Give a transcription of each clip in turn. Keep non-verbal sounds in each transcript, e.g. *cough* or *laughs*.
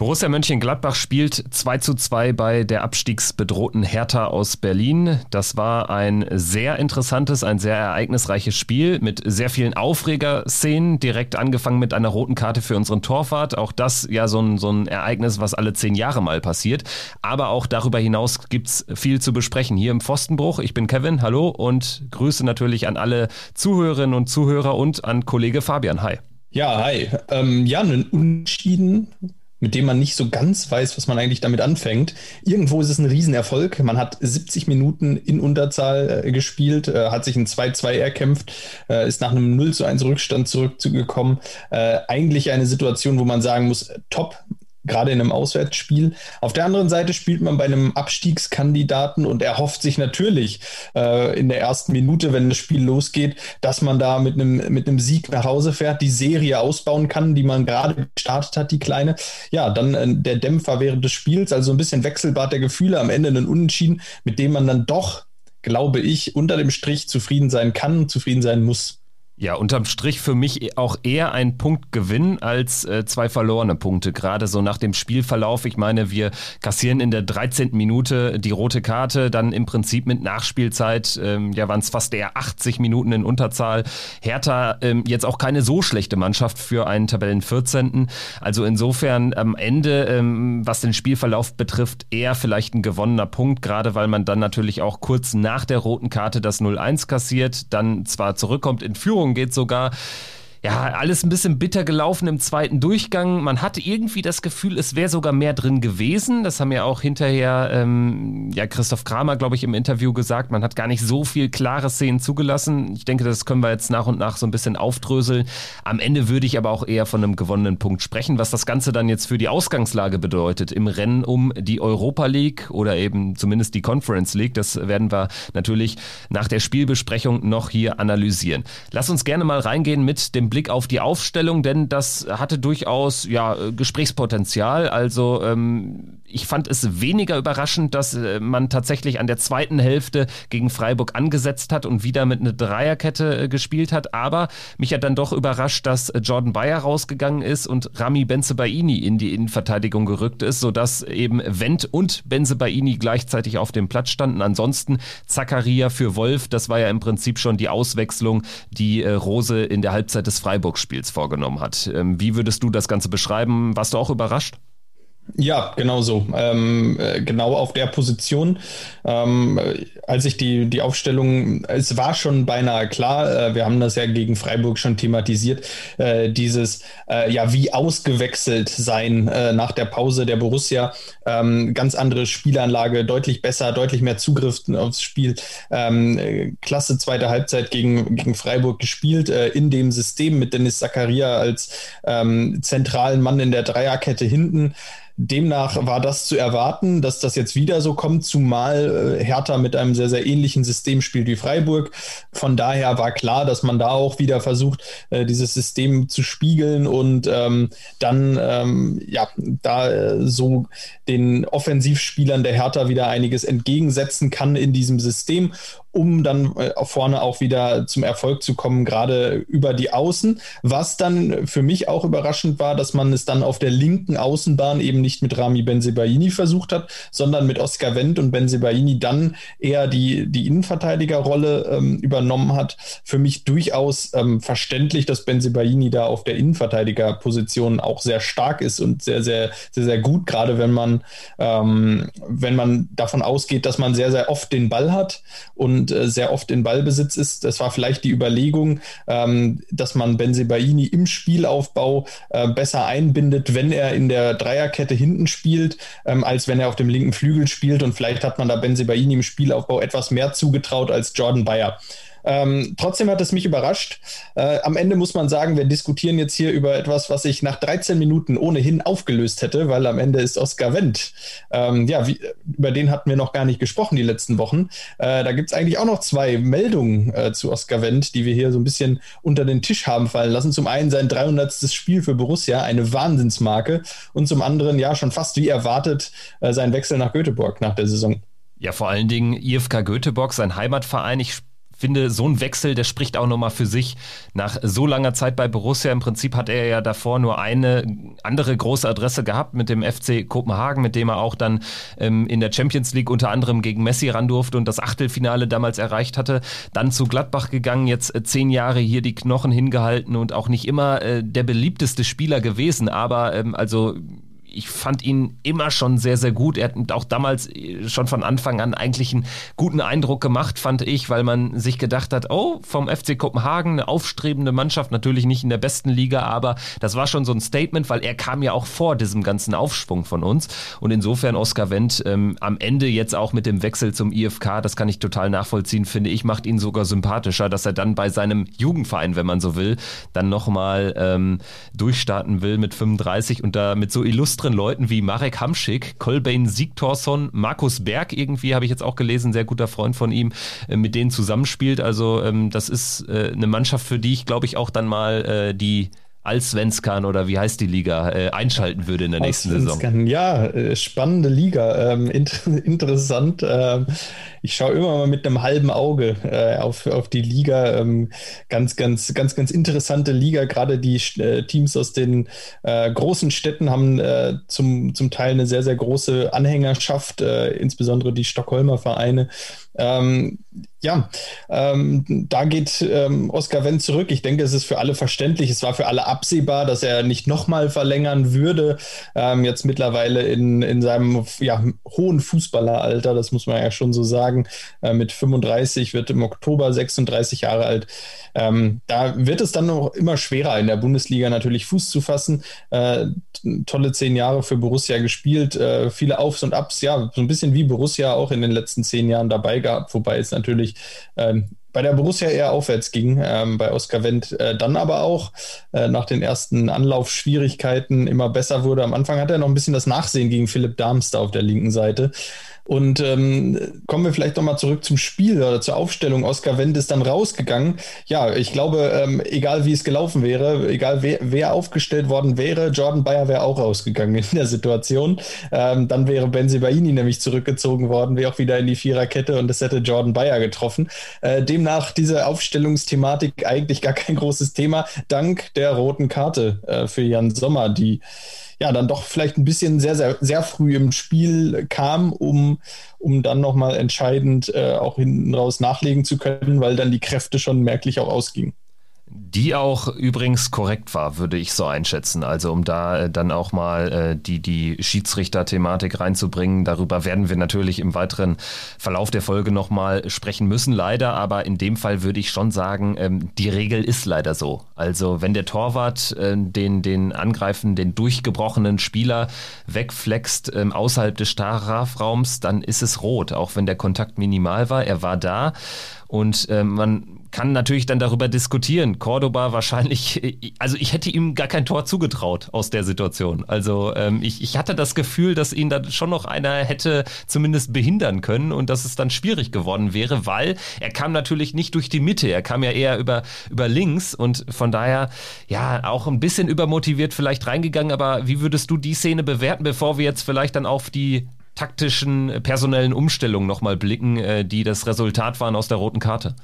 Borussia Mönchengladbach spielt 2 zu 2 bei der abstiegsbedrohten Hertha aus Berlin. Das war ein sehr interessantes, ein sehr ereignisreiches Spiel mit sehr vielen Aufregerszenen. Direkt angefangen mit einer roten Karte für unseren Torwart. Auch das ja so ein, so ein Ereignis, was alle zehn Jahre mal passiert. Aber auch darüber hinaus gibt's viel zu besprechen hier im Pfostenbruch. Ich bin Kevin, hallo und Grüße natürlich an alle Zuhörerinnen und Zuhörer und an Kollege Fabian. Hi. Ja, hi. Ähm, ja, ein Unentschieden mit dem man nicht so ganz weiß, was man eigentlich damit anfängt. Irgendwo ist es ein Riesenerfolg. Man hat 70 Minuten in Unterzahl äh, gespielt, äh, hat sich ein 2-2 erkämpft, äh, ist nach einem 0 zu 1 Rückstand zurückgekommen. Äh, eigentlich eine Situation, wo man sagen muss, top, gerade in einem Auswärtsspiel. Auf der anderen Seite spielt man bei einem Abstiegskandidaten und erhofft sich natürlich äh, in der ersten Minute, wenn das Spiel losgeht, dass man da mit einem, mit einem Sieg nach Hause fährt, die Serie ausbauen kann, die man gerade gestartet hat, die kleine. Ja, dann äh, der Dämpfer während des Spiels, also ein bisschen Wechselbad der Gefühle, am Ende einen Unentschieden, mit dem man dann doch, glaube ich, unter dem Strich zufrieden sein kann, zufrieden sein muss. Ja, unterm Strich für mich auch eher ein Punktgewinn als äh, zwei verlorene Punkte. Gerade so nach dem Spielverlauf. Ich meine, wir kassieren in der 13. Minute die rote Karte, dann im Prinzip mit Nachspielzeit, ähm, ja, waren es fast eher 80 Minuten in Unterzahl. Hertha ähm, jetzt auch keine so schlechte Mannschaft für einen Tabellen 14. Also insofern am Ende, ähm, was den Spielverlauf betrifft, eher vielleicht ein gewonnener Punkt, gerade weil man dann natürlich auch kurz nach der roten Karte das 0-1 kassiert, dann zwar zurückkommt in Führung geht sogar ja, alles ein bisschen bitter gelaufen im zweiten Durchgang. Man hatte irgendwie das Gefühl, es wäre sogar mehr drin gewesen. Das haben ja auch hinterher ähm, ja, Christoph Kramer, glaube ich, im Interview gesagt. Man hat gar nicht so viel klare Szenen zugelassen. Ich denke, das können wir jetzt nach und nach so ein bisschen aufdröseln. Am Ende würde ich aber auch eher von einem gewonnenen Punkt sprechen, was das Ganze dann jetzt für die Ausgangslage bedeutet im Rennen um die Europa League oder eben zumindest die Conference League. Das werden wir natürlich nach der Spielbesprechung noch hier analysieren. Lass uns gerne mal reingehen mit dem Blick auf die Aufstellung, denn das hatte durchaus ja, Gesprächspotenzial. Also ähm, ich fand es weniger überraschend, dass äh, man tatsächlich an der zweiten Hälfte gegen Freiburg angesetzt hat und wieder mit einer Dreierkette äh, gespielt hat. Aber mich hat dann doch überrascht, dass Jordan Bayer rausgegangen ist und Rami Benzebaini in die Innenverteidigung gerückt ist, sodass eben Wendt und Benzebaini gleichzeitig auf dem Platz standen. Ansonsten Zakaria für Wolf, das war ja im Prinzip schon die Auswechslung, die äh, Rose in der Halbzeit des Freiburg-Spiels vorgenommen hat. Ähm, wie würdest du das Ganze beschreiben? Warst du auch überrascht? Ja, genau so. Ähm, äh, genau auf der Position. Ähm, als ich die, die Aufstellung, es war schon beinahe klar, äh, wir haben das ja gegen Freiburg schon thematisiert, äh, dieses, äh, ja, wie ausgewechselt sein äh, nach der Pause der Borussia. Ähm, ganz andere Spielanlage, deutlich besser, deutlich mehr Zugriff aufs Spiel. Ähm, klasse zweite Halbzeit gegen, gegen Freiburg gespielt, äh, in dem System mit Dennis Zakaria als ähm, zentralen Mann in der Dreierkette hinten. Demnach war das zu erwarten, dass das jetzt wieder so kommt, zumal äh, Hertha mit einem sehr, sehr ähnlichen System spielt wie Freiburg. Von daher war klar, dass man da auch wieder versucht, äh, dieses System zu spiegeln und ähm, dann ähm, ja, da äh, so den Offensivspielern der Hertha wieder einiges entgegensetzen kann in diesem System um dann vorne auch wieder zum Erfolg zu kommen, gerade über die Außen. Was dann für mich auch überraschend war, dass man es dann auf der linken Außenbahn eben nicht mit Rami Benzebaini versucht hat, sondern mit Oscar Wendt und Benzebaini dann eher die, die Innenverteidigerrolle ähm, übernommen hat. Für mich durchaus ähm, verständlich, dass Benzebaini da auf der Innenverteidigerposition auch sehr stark ist und sehr, sehr, sehr, sehr gut, gerade wenn man, ähm, wenn man davon ausgeht, dass man sehr, sehr oft den Ball hat und und äh, sehr oft in Ballbesitz ist. Das war vielleicht die Überlegung, ähm, dass man Benzebaini im Spielaufbau äh, besser einbindet, wenn er in der Dreierkette hinten spielt, ähm, als wenn er auf dem linken Flügel spielt. Und vielleicht hat man da Benzebaini im Spielaufbau etwas mehr zugetraut als Jordan Bayer. Ähm, trotzdem hat es mich überrascht. Äh, am Ende muss man sagen, wir diskutieren jetzt hier über etwas, was ich nach 13 Minuten ohnehin aufgelöst hätte, weil am Ende ist Oskar Wendt. Ähm, ja, wie, über den hatten wir noch gar nicht gesprochen die letzten Wochen. Äh, da gibt es eigentlich auch noch zwei Meldungen äh, zu Oskar Wendt, die wir hier so ein bisschen unter den Tisch haben fallen lassen. Zum einen sein 300. Spiel für Borussia, eine Wahnsinnsmarke. Und zum anderen, ja, schon fast wie erwartet, äh, sein Wechsel nach Göteborg nach der Saison. Ja, vor allen Dingen IFK Göteborg, sein Heimatverein. Ich finde, so ein Wechsel, der spricht auch nochmal für sich. Nach so langer Zeit bei Borussia, im Prinzip hat er ja davor nur eine andere große Adresse gehabt mit dem FC Kopenhagen, mit dem er auch dann ähm, in der Champions League unter anderem gegen Messi ran durfte und das Achtelfinale damals erreicht hatte. Dann zu Gladbach gegangen, jetzt äh, zehn Jahre hier die Knochen hingehalten und auch nicht immer äh, der beliebteste Spieler gewesen, aber ähm, also ich fand ihn immer schon sehr, sehr gut. Er hat auch damals äh, schon von Anfang an eigentlich einen guten Eindruck gemacht, fand ich, weil man sich gedacht hat, oh, vom FC Kopenhagen eine aufstrebende Mannschaft, natürlich nicht in der besten Liga, aber das war schon so ein Statement, weil er kam ja auch vor diesem ganzen Aufschwung von uns. Und insofern Oskar Wendt ähm, am Ende jetzt auch mit dem Wechsel zum IFK, das kann ich total nachvollziehen, finde ich, macht ihn sogar sympathischer, dass er dann bei seinem Jugendverein, wenn man so will, dann nochmal ähm, durchstarten will mit 35 und da mit so illustren illustren Leuten wie Marek Hamschick, Kolbein Siegtorsson, Markus Berg irgendwie, habe ich jetzt auch gelesen, sehr guter Freund von ihm, äh, mit denen zusammenspielt. Also ähm, das ist äh, eine Mannschaft, für die ich, glaube ich, auch dann mal äh, die Allsvenskan oder wie heißt die Liga äh, einschalten würde in der nächsten Saison. Ja, äh, spannende Liga, ähm, inter *laughs* interessant. Ähm, ich schaue immer mal mit einem halben Auge äh, auf, auf die Liga. Ähm, ganz, ganz, ganz, ganz interessante Liga. Gerade die äh, Teams aus den äh, großen Städten haben äh, zum, zum Teil eine sehr, sehr große Anhängerschaft, insbesondere die Stockholmer Vereine. Ähm, ja, ähm, da geht ähm, Oskar Wendt zurück. Ich denke, es ist für alle verständlich. Es war für alle absehbar, dass er nicht nochmal verlängern würde. Ähm, jetzt mittlerweile in, in seinem ja, hohen Fußballeralter, das muss man ja schon so sagen, äh, mit 35 wird im Oktober 36 Jahre alt. Ähm, da wird es dann noch immer schwerer, in der Bundesliga natürlich Fuß zu fassen. Äh, tolle zehn Jahre für Borussia gespielt, äh, viele Aufs und Abs, ja, so ein bisschen wie Borussia auch in den letzten zehn Jahren dabei gehabt, wobei es natürlich ähm, bei der Borussia eher aufwärts ging, ähm, bei Oskar Wendt äh, dann aber auch äh, nach den ersten Anlaufschwierigkeiten immer besser wurde. Am Anfang hat er noch ein bisschen das Nachsehen gegen Philipp Darmster auf der linken Seite. Und ähm, kommen wir vielleicht nochmal zurück zum Spiel oder zur Aufstellung. Oskar Wendt ist dann rausgegangen. Ja, ich glaube, ähm, egal wie es gelaufen wäre, egal wer, wer aufgestellt worden wäre, Jordan Bayer wäre auch rausgegangen in der Situation. Ähm, dann wäre Benzibaini nämlich zurückgezogen worden, wäre auch wieder in die Viererkette und das hätte Jordan Bayer getroffen. Äh, demnach diese Aufstellungsthematik eigentlich gar kein großes Thema, dank der roten Karte äh, für Jan Sommer, die ja dann doch vielleicht ein bisschen sehr, sehr, sehr früh im Spiel kam, um, um dann nochmal entscheidend äh, auch hinten raus nachlegen zu können, weil dann die Kräfte schon merklich auch ausgingen. Die auch übrigens korrekt war, würde ich so einschätzen. Also um da äh, dann auch mal äh, die, die Schiedsrichter-Thematik reinzubringen. Darüber werden wir natürlich im weiteren Verlauf der Folge nochmal sprechen müssen, leider. Aber in dem Fall würde ich schon sagen, ähm, die Regel ist leider so. Also wenn der Torwart äh, den, den angreifen, den durchgebrochenen Spieler wegflext ähm, außerhalb des Strafraums, dann ist es rot, auch wenn der Kontakt minimal war. Er war da. Und äh, man kann natürlich dann darüber diskutieren. Cordoba wahrscheinlich, *laughs* also ich hätte ihm gar kein Tor zugetraut aus der Situation. Also ähm, ich, ich hatte das Gefühl, dass ihn da schon noch einer hätte zumindest behindern können und dass es dann schwierig geworden wäre, weil er kam natürlich nicht durch die Mitte, er kam ja eher über, über links und von daher ja auch ein bisschen übermotiviert vielleicht reingegangen. Aber wie würdest du die Szene bewerten, bevor wir jetzt vielleicht dann auf die taktischen, personellen Umstellungen nochmal blicken, äh, die das Resultat waren aus der roten Karte?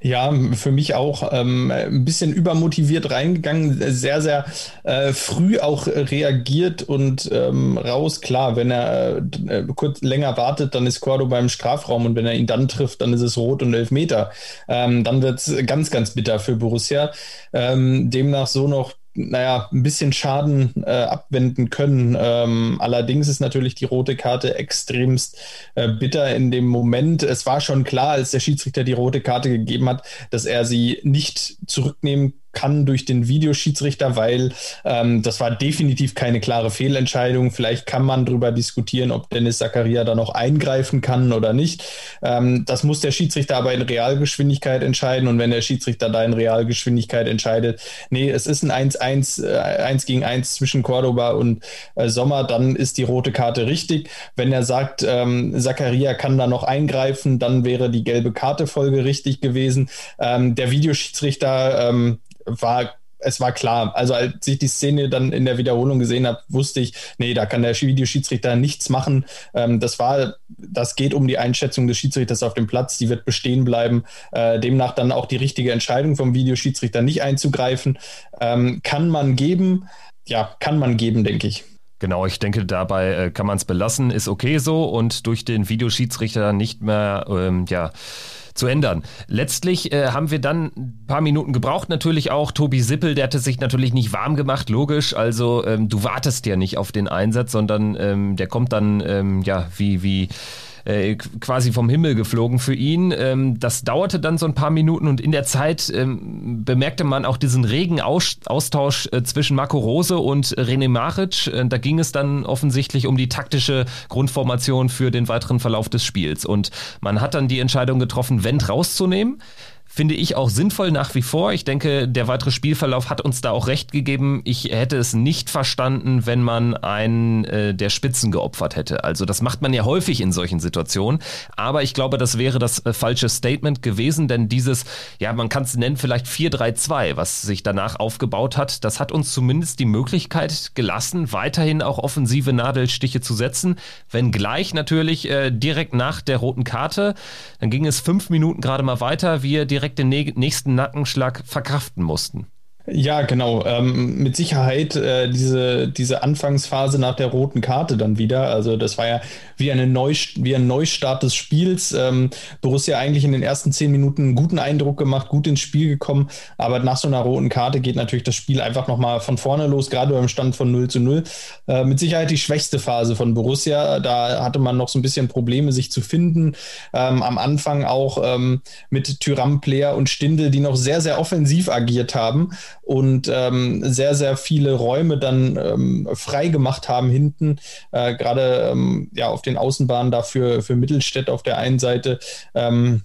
Ja, für mich auch ähm, ein bisschen übermotiviert reingegangen, sehr, sehr äh, früh auch reagiert und ähm, raus. Klar, wenn er äh, kurz länger wartet, dann ist Cordo im Strafraum und wenn er ihn dann trifft, dann ist es rot und Elfmeter. Ähm, dann wird es ganz, ganz bitter für Borussia. Ähm, demnach so noch naja, ein bisschen Schaden äh, abwenden können. Ähm, allerdings ist natürlich die rote Karte extremst äh, bitter in dem Moment. Es war schon klar, als der Schiedsrichter die rote Karte gegeben hat, dass er sie nicht zurücknehmen kann durch den Videoschiedsrichter, weil ähm, das war definitiv keine klare Fehlentscheidung. Vielleicht kann man darüber diskutieren, ob Dennis Zakaria da noch eingreifen kann oder nicht. Ähm, das muss der Schiedsrichter aber in Realgeschwindigkeit entscheiden. Und wenn der Schiedsrichter da in Realgeschwindigkeit entscheidet, nee, es ist ein 1-1, äh, 1 gegen 1 zwischen Cordoba und äh, Sommer, dann ist die rote Karte richtig. Wenn er sagt, ähm, Zakaria kann da noch eingreifen, dann wäre die gelbe Karte folgerichtig gewesen. Ähm, der Videoschiedsrichter ähm, war es war klar. Also als ich die Szene dann in der Wiederholung gesehen habe, wusste ich, nee, da kann der Videoschiedsrichter nichts machen. Ähm, das war, das geht um die Einschätzung des Schiedsrichters auf dem Platz, die wird bestehen bleiben. Äh, demnach dann auch die richtige Entscheidung vom Videoschiedsrichter nicht einzugreifen. Ähm, kann man geben, ja, kann man geben, denke ich. Genau, ich denke, dabei äh, kann man es belassen, ist okay so und durch den Videoschiedsrichter nicht mehr, ähm, ja, zu ändern. Letztlich äh, haben wir dann ein paar Minuten gebraucht, natürlich auch. Tobi Sippel, der hatte sich natürlich nicht warm gemacht, logisch. Also ähm, du wartest ja nicht auf den Einsatz, sondern ähm, der kommt dann, ähm, ja, wie, wie äh, quasi vom Himmel geflogen für ihn. Ähm, das dauerte dann so ein paar Minuten und in der Zeit ähm, bemerkte man auch diesen regen Aus Austausch äh, zwischen Marco Rose und René Maric. Äh, da ging es dann offensichtlich um die taktische Grundformation für den weiteren Verlauf des Spiels. Und man hat dann die Entscheidung getroffen, Wendt rauszunehmen finde ich auch sinnvoll nach wie vor. Ich denke, der weitere Spielverlauf hat uns da auch recht gegeben. Ich hätte es nicht verstanden, wenn man einen äh, der Spitzen geopfert hätte. Also das macht man ja häufig in solchen Situationen. Aber ich glaube, das wäre das äh, falsche Statement gewesen, denn dieses, ja, man kann es nennen, vielleicht 4-3-2, was sich danach aufgebaut hat, das hat uns zumindest die Möglichkeit gelassen, weiterhin auch offensive Nadelstiche zu setzen. Wenngleich natürlich äh, direkt nach der roten Karte, dann ging es fünf Minuten gerade mal weiter, wir direkt direkt den nächsten Nackenschlag verkraften mussten. Ja, genau. Ähm, mit Sicherheit äh, diese, diese Anfangsphase nach der roten Karte dann wieder. Also das war ja wie, eine Neu wie ein Neustart des Spiels. Ähm, Borussia eigentlich in den ersten zehn Minuten einen guten Eindruck gemacht, gut ins Spiel gekommen. Aber nach so einer roten Karte geht natürlich das Spiel einfach nochmal von vorne los, gerade beim Stand von 0 zu 0. Äh, mit Sicherheit die schwächste Phase von Borussia. Da hatte man noch so ein bisschen Probleme, sich zu finden. Ähm, am Anfang auch ähm, mit Tyram, Player und Stindel, die noch sehr, sehr offensiv agiert haben und ähm, sehr, sehr viele Räume dann ähm, frei gemacht haben hinten, äh, gerade ähm, ja, auf den Außenbahnen dafür für Mittelstädt auf der einen Seite. Ähm,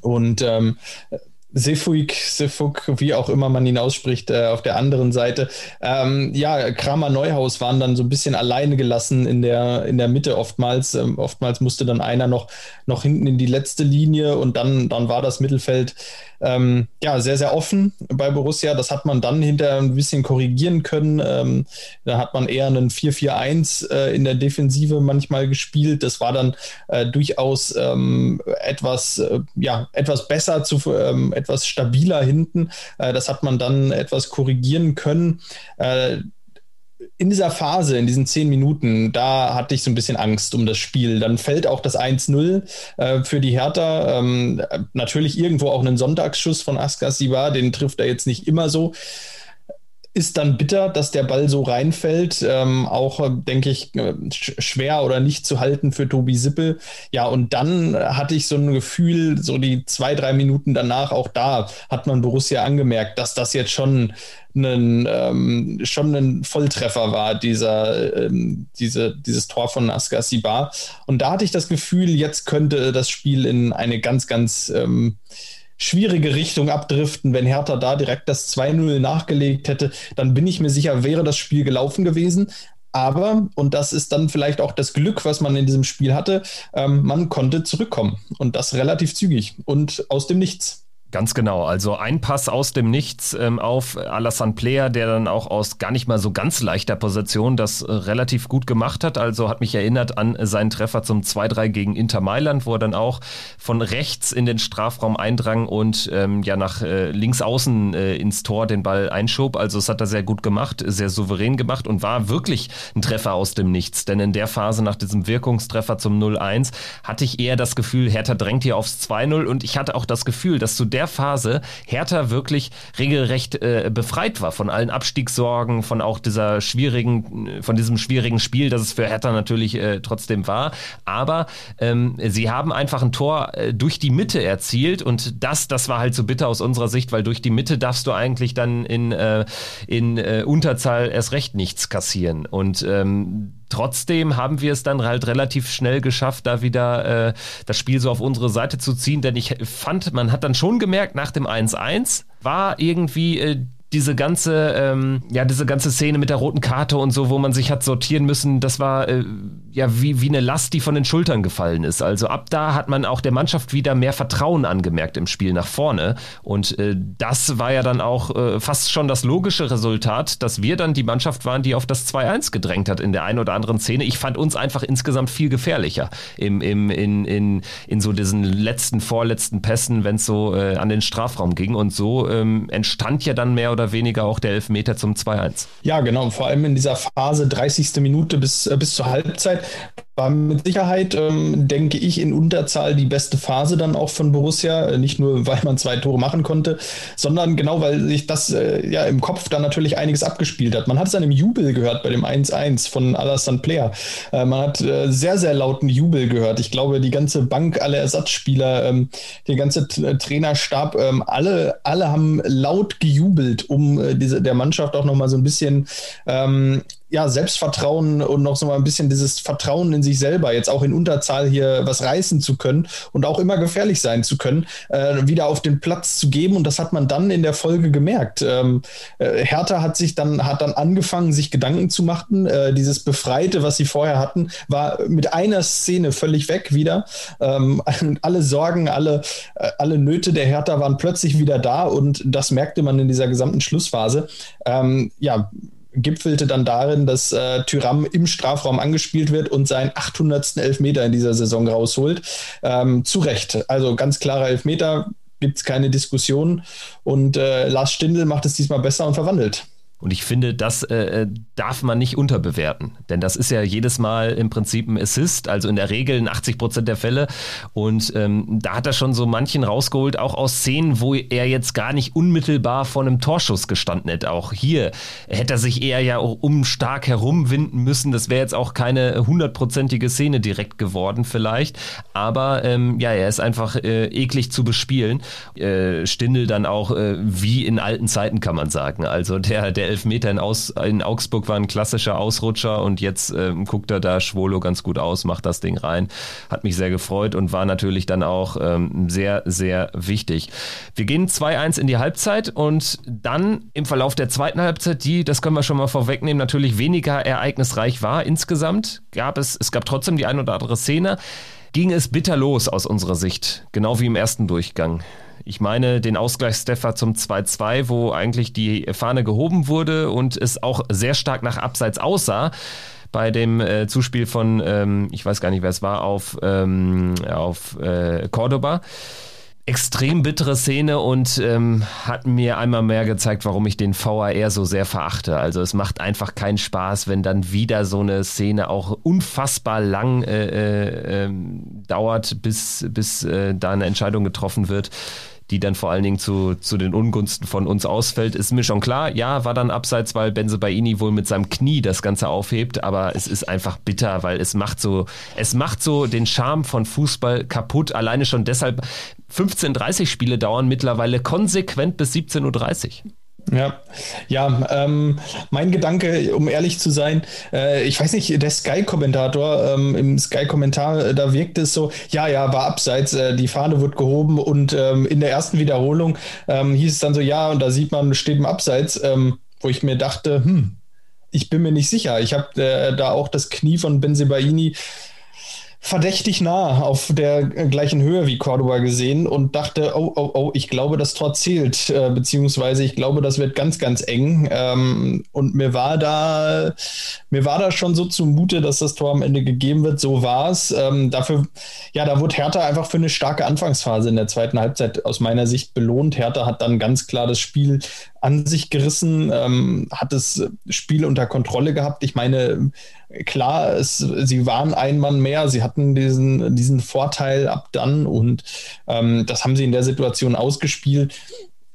und ähm, Sefuik, Sefuk, wie auch immer man ihn ausspricht, äh, auf der anderen Seite. Ähm, ja, Kramer Neuhaus waren dann so ein bisschen alleine gelassen in der, in der Mitte oftmals. Ähm, oftmals musste dann einer noch, noch hinten in die letzte Linie und dann, dann war das Mittelfeld ähm, ja, sehr, sehr offen bei Borussia. Das hat man dann hinterher ein bisschen korrigieren können. Ähm, da hat man eher einen 4-4-1 äh, in der Defensive manchmal gespielt. Das war dann äh, durchaus ähm, etwas, äh, ja, etwas besser, zu, ähm, etwas stabiler hinten. Äh, das hat man dann etwas korrigieren können äh, in dieser Phase, in diesen zehn Minuten, da hatte ich so ein bisschen Angst um das Spiel. Dann fällt auch das 1-0 äh, für die Hertha. Ähm, natürlich irgendwo auch einen Sonntagsschuss von Askas Siva, den trifft er jetzt nicht immer so ist dann bitter, dass der Ball so reinfällt. Ähm, auch, äh, denke ich, äh, schwer oder nicht zu halten für Tobi Sippel. Ja, und dann hatte ich so ein Gefühl, so die zwei, drei Minuten danach, auch da hat man Borussia angemerkt, dass das jetzt schon ein, ähm, schon ein Volltreffer war, dieser, ähm, diese, dieses Tor von Askar Sibar. Und da hatte ich das Gefühl, jetzt könnte das Spiel in eine ganz, ganz ähm, schwierige Richtung abdriften. Wenn Hertha da direkt das 2-0 nachgelegt hätte, dann bin ich mir sicher, wäre das Spiel gelaufen gewesen. Aber, und das ist dann vielleicht auch das Glück, was man in diesem Spiel hatte, ähm, man konnte zurückkommen. Und das relativ zügig und aus dem Nichts. Ganz genau. Also ein Pass aus dem Nichts ähm, auf Alassane Player, der dann auch aus gar nicht mal so ganz leichter Position das äh, relativ gut gemacht hat. Also hat mich erinnert an seinen Treffer zum 2-3 gegen Inter Mailand, wo er dann auch von rechts in den Strafraum eindrang und ähm, ja nach äh, links außen äh, ins Tor den Ball einschob. Also es hat er sehr gut gemacht, sehr souverän gemacht und war wirklich ein Treffer aus dem Nichts. Denn in der Phase nach diesem Wirkungstreffer zum 0-1 hatte ich eher das Gefühl, Hertha drängt hier aufs 2-0 und ich hatte auch das Gefühl, dass zu der Phase Hertha wirklich regelrecht äh, befreit war von allen Abstiegssorgen, von auch dieser schwierigen, von diesem schwierigen Spiel, das es für Hertha natürlich äh, trotzdem war. Aber ähm, sie haben einfach ein Tor äh, durch die Mitte erzielt und das, das war halt so bitter aus unserer Sicht, weil durch die Mitte darfst du eigentlich dann in, äh, in äh, Unterzahl erst recht nichts kassieren. Und ähm, trotzdem haben wir es dann halt relativ schnell geschafft, da wieder äh, das Spiel so auf unsere Seite zu ziehen, denn ich fand, man hat dann schon gemerkt, nach dem 1-1 war irgendwie äh, diese ganze, ähm, ja, diese ganze Szene mit der roten Karte und so, wo man sich hat sortieren müssen, das war äh, ja wie, wie eine Last, die von den Schultern gefallen ist. Also ab da hat man auch der Mannschaft wieder mehr Vertrauen angemerkt im Spiel nach vorne. Und äh, das war ja dann auch äh, fast schon das logische Resultat, dass wir dann die Mannschaft waren, die auf das 2-1 gedrängt hat in der einen oder anderen Szene. Ich fand uns einfach insgesamt viel gefährlicher im, im, in, in, in so diesen letzten, vorletzten Pässen, wenn es so äh, an den Strafraum ging. Und so ähm, entstand ja dann mehr oder weniger auch der Elfmeter zum 2-1. Ja, genau. Vor allem in dieser Phase 30. Minute bis, äh, bis zur Halbzeit war mit Sicherheit, ähm, denke ich, in Unterzahl die beste Phase dann auch von Borussia. Äh, nicht nur, weil man zwei Tore machen konnte, sondern genau, weil sich das äh, ja im Kopf dann natürlich einiges abgespielt hat. Man hat es an dem Jubel gehört bei dem 1-1 von Alassane Player. Äh, man hat äh, sehr, sehr lauten Jubel gehört. Ich glaube, die ganze Bank, alle Ersatzspieler, ähm, der ganze Trainerstab, ähm, alle, alle haben laut gejubelt, um äh, diese, der Mannschaft auch nochmal so ein bisschen ähm, ja, Selbstvertrauen und noch so mal ein bisschen dieses Vertrauen in sich selber, jetzt auch in Unterzahl hier was reißen zu können und auch immer gefährlich sein zu können, äh, wieder auf den Platz zu geben. Und das hat man dann in der Folge gemerkt. Ähm, äh, Hertha hat sich dann, hat dann angefangen, sich Gedanken zu machen. Äh, dieses Befreite, was sie vorher hatten, war mit einer Szene völlig weg wieder. Ähm, *laughs* alle Sorgen, alle, äh, alle Nöte der Hertha waren plötzlich wieder da und das merkte man in dieser gesamten Schlussphase. Ähm, ja, gipfelte dann darin, dass äh, Tyram im Strafraum angespielt wird und seinen 800. Elfmeter in dieser Saison rausholt. Ähm, zu Recht. Also ganz klarer Elfmeter, gibt es keine Diskussion. Und äh, Lars Stindl macht es diesmal besser und verwandelt. Und ich finde, das äh, äh, darf man nicht unterbewerten. Denn das ist ja jedes Mal im Prinzip ein Assist, also in der Regel in 80 Prozent der Fälle. Und ähm, da hat er schon so manchen rausgeholt, auch aus Szenen, wo er jetzt gar nicht unmittelbar vor einem Torschuss gestanden hätte. Auch hier hätte er sich eher ja um stark herumwinden müssen. Das wäre jetzt auch keine hundertprozentige Szene direkt geworden, vielleicht. Aber ähm, ja, er ist einfach äh, eklig zu bespielen. Äh, Stindel dann auch äh, wie in alten Zeiten, kann man sagen. Also der, der Elfmeter in, Aus, in Augsburg war ein klassischer Ausrutscher und jetzt ähm, guckt er da Schwolo ganz gut aus, macht das Ding rein. Hat mich sehr gefreut und war natürlich dann auch ähm, sehr, sehr wichtig. Wir gehen 2-1 in die Halbzeit und dann im Verlauf der zweiten Halbzeit, die, das können wir schon mal vorwegnehmen, natürlich weniger ereignisreich war insgesamt, gab es, es gab trotzdem die ein oder andere Szene, ging es bitter los aus unserer Sicht, genau wie im ersten Durchgang. Ich meine den Ausgleichstreffer zum 2-2, wo eigentlich die Fahne gehoben wurde und es auch sehr stark nach Abseits aussah bei dem äh, Zuspiel von, ähm, ich weiß gar nicht, wer es war, auf, ähm, auf äh, Cordoba. Extrem bittere Szene und ähm, hat mir einmal mehr gezeigt, warum ich den VAR so sehr verachte. Also es macht einfach keinen Spaß, wenn dann wieder so eine Szene auch unfassbar lang äh, äh, ähm, dauert, bis, bis äh, da eine Entscheidung getroffen wird die dann vor allen Dingen zu, zu den Ungunsten von uns ausfällt, ist mir schon klar. Ja, war dann abseits, weil Benze Baini wohl mit seinem Knie das Ganze aufhebt, aber es ist einfach bitter, weil es macht so, es macht so den Charme von Fußball kaputt. Alleine schon deshalb 15:30 Spiele dauern mittlerweile konsequent bis 17:30 Uhr. Ja, ja, ähm, mein Gedanke, um ehrlich zu sein, äh, ich weiß nicht, der Sky-Kommentator ähm, im Sky-Kommentar, äh, da wirkte es so, ja, ja, war abseits, äh, die Fahne wird gehoben und ähm, in der ersten Wiederholung ähm, hieß es dann so, ja, und da sieht man, steht im Abseits, ähm, wo ich mir dachte, hm, ich bin mir nicht sicher. Ich habe äh, da auch das Knie von Benzebaini verdächtig nah auf der gleichen Höhe wie Cordoba gesehen und dachte, oh, oh, oh, ich glaube, das Tor zählt, äh, beziehungsweise ich glaube, das wird ganz, ganz eng. Ähm, und mir war da, mir war da schon so zumute, dass das Tor am Ende gegeben wird. So war es. Ähm, dafür, ja, da wurde Hertha einfach für eine starke Anfangsphase in der zweiten Halbzeit aus meiner Sicht belohnt. Hertha hat dann ganz klar das Spiel an sich gerissen, ähm, hat das Spiel unter Kontrolle gehabt. Ich meine, klar, es, sie waren ein Mann mehr, sie hatten diesen, diesen Vorteil ab dann und ähm, das haben sie in der Situation ausgespielt.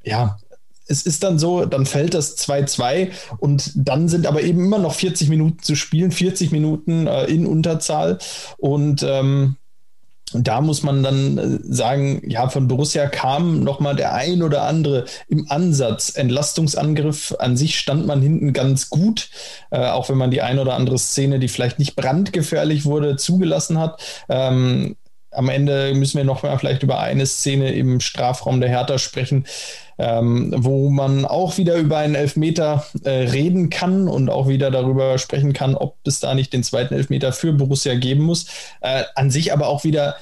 Ja, es ist dann so, dann fällt das 2-2 und dann sind aber eben immer noch 40 Minuten zu spielen, 40 Minuten äh, in Unterzahl und ähm, da muss man dann äh, sagen, ja, von Borussia kam nochmal der ein oder andere im Ansatz. Entlastungsangriff an sich stand man hinten ganz gut, äh, auch wenn man die ein oder andere Szene, die vielleicht nicht brandgefährlich wurde, zugelassen hat. Ähm, am Ende müssen wir noch mal vielleicht über eine Szene im Strafraum der Hertha sprechen, ähm, wo man auch wieder über einen Elfmeter äh, reden kann und auch wieder darüber sprechen kann, ob es da nicht den zweiten Elfmeter für Borussia geben muss. Äh, an sich aber auch wieder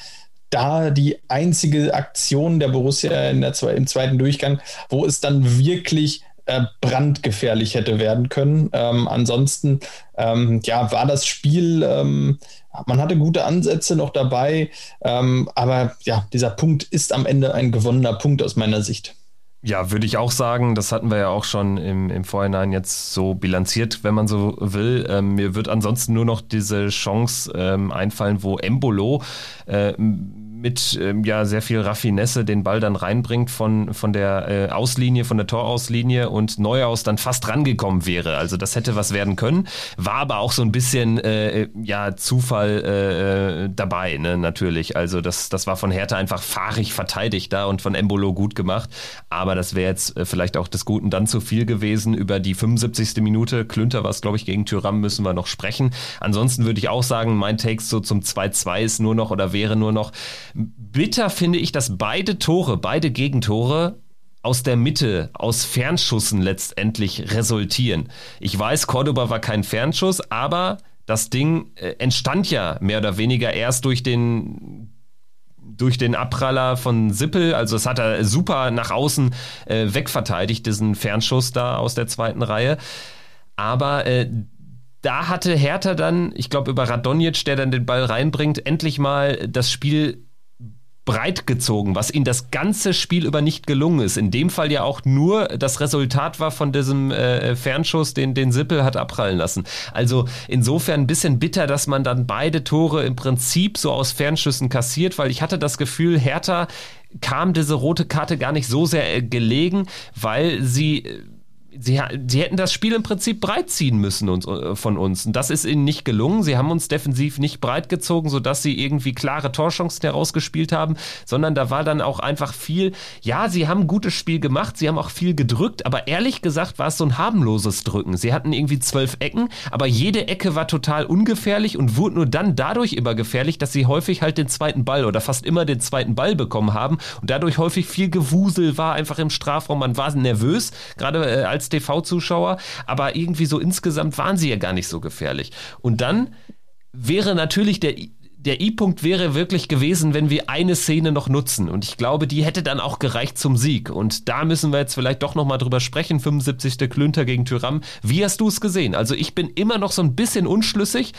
da die einzige Aktion der Borussia in der, im zweiten Durchgang, wo es dann wirklich äh, brandgefährlich hätte werden können. Ähm, ansonsten ähm, ja, war das Spiel, ähm, man hatte gute Ansätze noch dabei, ähm, aber ja, dieser Punkt ist am Ende ein gewonnener Punkt aus meiner Sicht. Ja, würde ich auch sagen. Das hatten wir ja auch schon im, im Vorhinein jetzt so bilanziert, wenn man so will. Ähm, mir wird ansonsten nur noch diese Chance ähm, einfallen, wo Embolo äh, mit ähm, ja sehr viel Raffinesse den Ball dann reinbringt von, von der äh, Auslinie, von der Torauslinie und Neuhaus dann fast rangekommen wäre. Also das hätte was werden können. War aber auch so ein bisschen äh, ja Zufall äh, äh, dabei, ne, natürlich. Also das, das war von Hertha einfach fahrig verteidigt da und von Embolo gut gemacht. Aber das wäre jetzt äh, vielleicht auch des Guten dann zu viel gewesen. Über die 75. Minute, Klünter war es, glaube ich, gegen Tyram müssen wir noch sprechen. Ansonsten würde ich auch sagen, mein Take so zum 2-2 ist nur noch oder wäre nur noch, Bitter finde ich, dass beide Tore, beide Gegentore aus der Mitte, aus Fernschüssen letztendlich resultieren. Ich weiß, Cordoba war kein Fernschuss, aber das Ding äh, entstand ja mehr oder weniger erst durch den durch den Abpraller von Sippel, also es hat er super nach außen äh, wegverteidigt, diesen Fernschuss da aus der zweiten Reihe. Aber äh, da hatte Hertha dann, ich glaube über Radonjic, der dann den Ball reinbringt, endlich mal das Spiel breit gezogen, was ihnen das ganze Spiel über nicht gelungen ist. In dem Fall ja auch nur das Resultat war von diesem äh, Fernschuss, den, den Sippel hat abprallen lassen. Also insofern ein bisschen bitter, dass man dann beide Tore im Prinzip so aus Fernschüssen kassiert, weil ich hatte das Gefühl, Hertha kam diese rote Karte gar nicht so sehr äh, gelegen, weil sie äh, sie, sie hätten das Spiel im Prinzip breit ziehen müssen uns, äh, von uns. Und das ist ihnen nicht gelungen. Sie haben uns defensiv nicht breit gezogen, sodass sie irgendwie klare Torchancen herausgespielt haben, sondern da war dann auch einfach viel, ja, sie haben ein gutes Spiel gemacht, sie haben auch viel gedrückt, aber ehrlich gesagt war es so ein harmloses Drücken. Sie hatten irgendwie zwölf Ecken, aber jede Ecke war total ungefährlich und wurde nur dann dadurch immer gefährlich, dass sie häufig halt den zweiten Ball oder fast immer den zweiten Ball bekommen haben und dadurch häufig viel Gewusel war einfach im Strafraum. Man war nervös, gerade äh, als als TV-Zuschauer, aber irgendwie so insgesamt waren sie ja gar nicht so gefährlich. Und dann wäre natürlich der der I-Punkt wäre wirklich gewesen, wenn wir eine Szene noch nutzen. Und ich glaube, die hätte dann auch gereicht zum Sieg. Und da müssen wir jetzt vielleicht doch nochmal drüber sprechen. 75. Klünter gegen Tyram. Wie hast du es gesehen? Also ich bin immer noch so ein bisschen unschlüssig.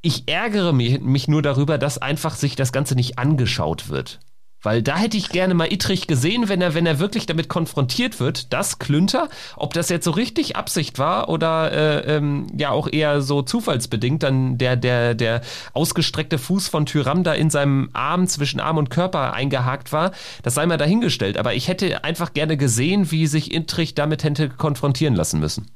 Ich ärgere mich, mich nur darüber, dass einfach sich das Ganze nicht angeschaut wird. Weil da hätte ich gerne mal Ittrich gesehen, wenn er, wenn er wirklich damit konfrontiert wird, das Klünter, ob das jetzt so richtig Absicht war oder äh, ähm, ja auch eher so zufallsbedingt, dann der, der, der ausgestreckte Fuß von Tyram da in seinem Arm zwischen Arm und Körper eingehakt war, das sei mal dahingestellt. Aber ich hätte einfach gerne gesehen, wie sich Ittrich damit hätte konfrontieren lassen müssen.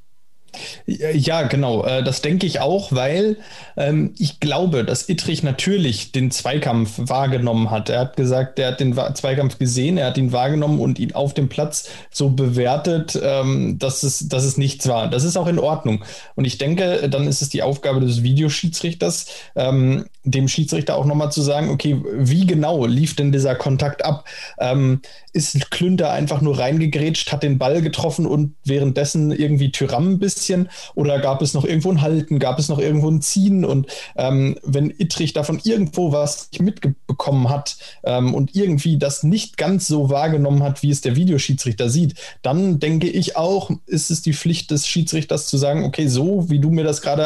Ja, genau. Äh, das denke ich auch, weil ähm, ich glaube, dass Ittrich natürlich den Zweikampf wahrgenommen hat. Er hat gesagt, er hat den Zweikampf gesehen, er hat ihn wahrgenommen und ihn auf dem Platz so bewertet, ähm, dass, es, dass es nichts war. Das ist auch in Ordnung. Und ich denke, dann ist es die Aufgabe des Videoschiedsrichters, ähm, dem Schiedsrichter auch nochmal zu sagen, okay, wie genau lief denn dieser Kontakt ab? Ähm, ist Klünter einfach nur reingegrätscht, hat den Ball getroffen und währenddessen irgendwie Tyram ein bisschen? Oder gab es noch irgendwo ein Halten? Gab es noch irgendwo ein Ziehen? Und ähm, wenn Ittrich davon irgendwo was mitbekommen hat ähm, und irgendwie das nicht ganz so wahrgenommen hat, wie es der Videoschiedsrichter sieht, dann denke ich auch, ist es die Pflicht des Schiedsrichters zu sagen, okay, so wie du mir das gerade